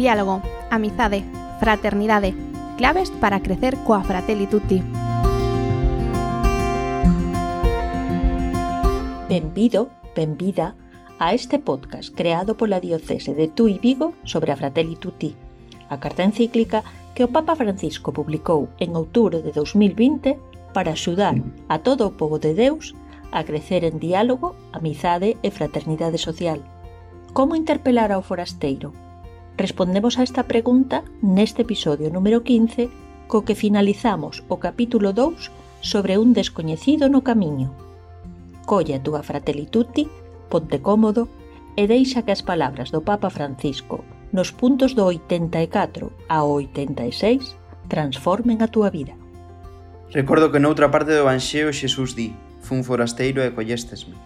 diálogo, amizade, fraternidade, claves para crecer coa Fratelli Tutti. Benvido, benvida a este podcast creado pola Diocese de Tui Vigo sobre a Fratelli Tutti, a carta encíclica que o Papa Francisco publicou en outubro de 2020 para axudar a todo o povo de Deus a crecer en diálogo, amizade e fraternidade social. Como interpelar ao forasteiro Respondemos a esta pregunta neste episodio número 15 co que finalizamos o capítulo 2 sobre un descoñecido no camiño. Colle a túa Fratelli Tutti, ponte cómodo e deixa que as palabras do Papa Francisco nos puntos do 84 ao 86 transformen a túa vida. Recordo que noutra parte do Evanxeo Xesús di Fun forasteiro e collestesme.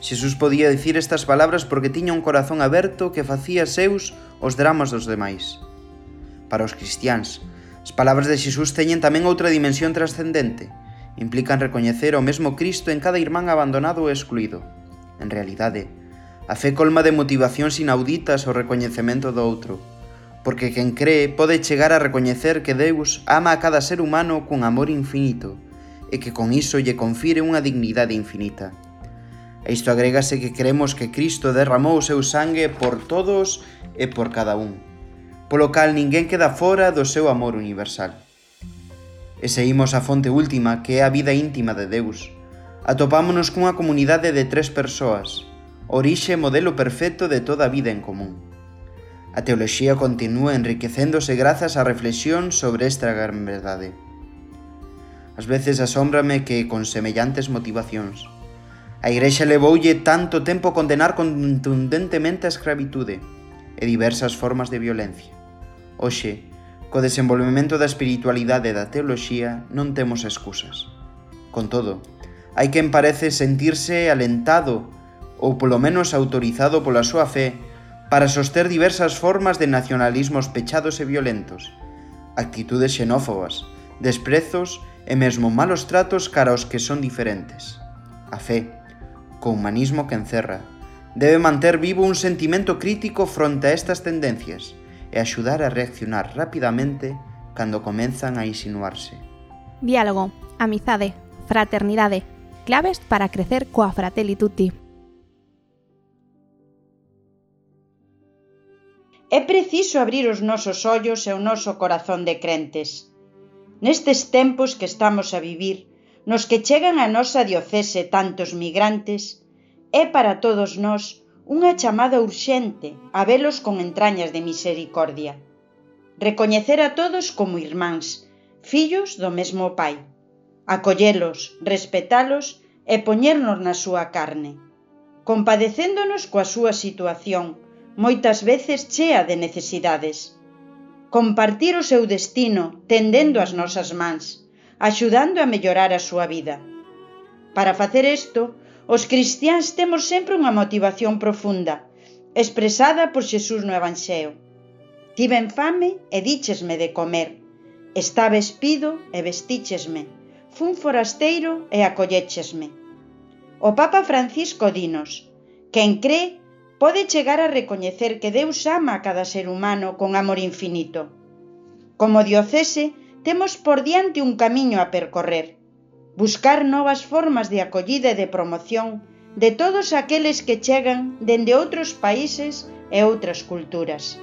Xesús podía dicir estas palabras porque tiña un corazón aberto que facía seus os dramas dos demais. Para os cristiáns, as palabras de Xesús teñen tamén outra dimensión trascendente. Implican recoñecer o mesmo Cristo en cada irmán abandonado ou excluído. En realidade, a fe colma de motivacións inauditas ao recoñecemento do outro, porque quen cree pode chegar a recoñecer que Deus ama a cada ser humano cun amor infinito e que con iso lle confire unha dignidade infinita. A isto agrégase que creemos que Cristo derramou o seu sangue por todos e por cada un, polo cal ninguén queda fora do seu amor universal. E seguimos a fonte última, que é a vida íntima de Deus. Atopámonos cunha comunidade de tres persoas, orixe e modelo perfecto de toda a vida en común. A teoloxía continúa enriquecéndose grazas á reflexión sobre esta gran verdade. As veces asómbrame que, con semellantes motivacións, A Igrexa levoulle tanto tempo condenar contundentemente a escravitude e diversas formas de violencia. Hoxe, co desenvolvemento da espiritualidade e da teoloxía non temos excusas. Con todo, hai quen parece sentirse alentado ou polo menos autorizado pola súa fe para soster diversas formas de nacionalismos pechados e violentos, actitudes xenófobas, desprezos e mesmo malos tratos cara aos que son diferentes. A fe, co humanismo que encerra. Debe manter vivo un sentimento crítico fronte a estas tendencias e axudar a reaccionar rapidamente cando comenzan a insinuarse. Diálogo, amizade, fraternidade, claves para crecer coa Fratelli Tutti. É preciso abrir os nosos ollos e o noso corazón de crentes. Nestes tempos que estamos a vivir, nos que chegan a nosa diocese tantos migrantes, é para todos nós unha chamada urxente a velos con entrañas de misericordia. Recoñecer a todos como irmáns, fillos do mesmo pai. Acollelos, respetalos e poñernos na súa carne. Compadecéndonos coa súa situación, moitas veces chea de necesidades. Compartir o seu destino tendendo as nosas mans, axudando a mellorar a súa vida. Para facer isto, os cristiáns temos sempre unha motivación profunda, expresada por Xesús no Evanxeo. Tiven fame e díchesme de comer. Estaba espido e vestíchesme. Fun forasteiro e acolléchesme. O Papa Francisco dinos, quen cree pode chegar a recoñecer que Deus ama a cada ser humano con amor infinito. Como diocese, Temos por diante un camiño a percorrer, buscar novas formas de acollida e de promoción de todos aqueles que chegan dende outros países e outras culturas.